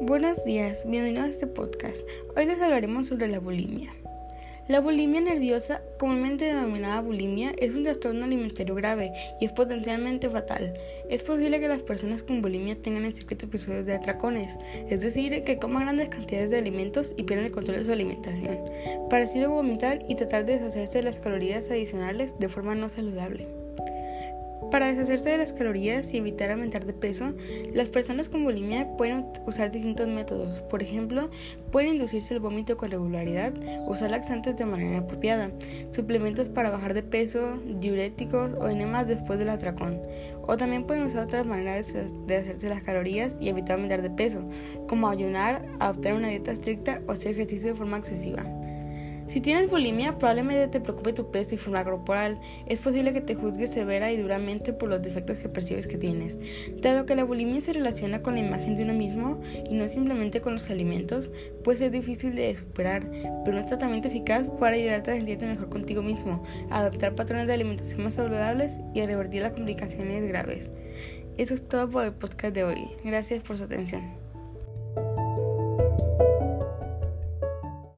Buenos días, bienvenidos a este podcast. Hoy les hablaremos sobre la bulimia. La bulimia nerviosa, comúnmente denominada bulimia, es un trastorno alimentario grave y es potencialmente fatal. Es posible que las personas con bulimia tengan en secreto episodios de atracones, es decir, que coman grandes cantidades de alimentos y pierdan el control de su alimentación, para así luego vomitar y tratar de deshacerse de las calorías adicionales de forma no saludable. Para deshacerse de las calorías y evitar aumentar de peso, las personas con bulimia pueden usar distintos métodos. Por ejemplo, pueden inducirse el vómito con regularidad, usar laxantes de manera apropiada, suplementos para bajar de peso, diuréticos o enemas después del atracón. O también pueden usar otras maneras de hacerse las calorías y evitar aumentar de peso, como ayunar, adoptar una dieta estricta o hacer ejercicio de forma excesiva. Si tienes bulimia, probablemente te preocupe tu peso y forma corporal. Es posible que te juzgues severa y duramente por los defectos que percibes que tienes. Dado que la bulimia se relaciona con la imagen de uno mismo y no simplemente con los alimentos, puede ser difícil de superar, pero un tratamiento eficaz puede ayudarte a sentirte mejor contigo mismo, a adoptar patrones de alimentación más saludables y a revertir las complicaciones graves. Eso es todo por el podcast de hoy. Gracias por su atención.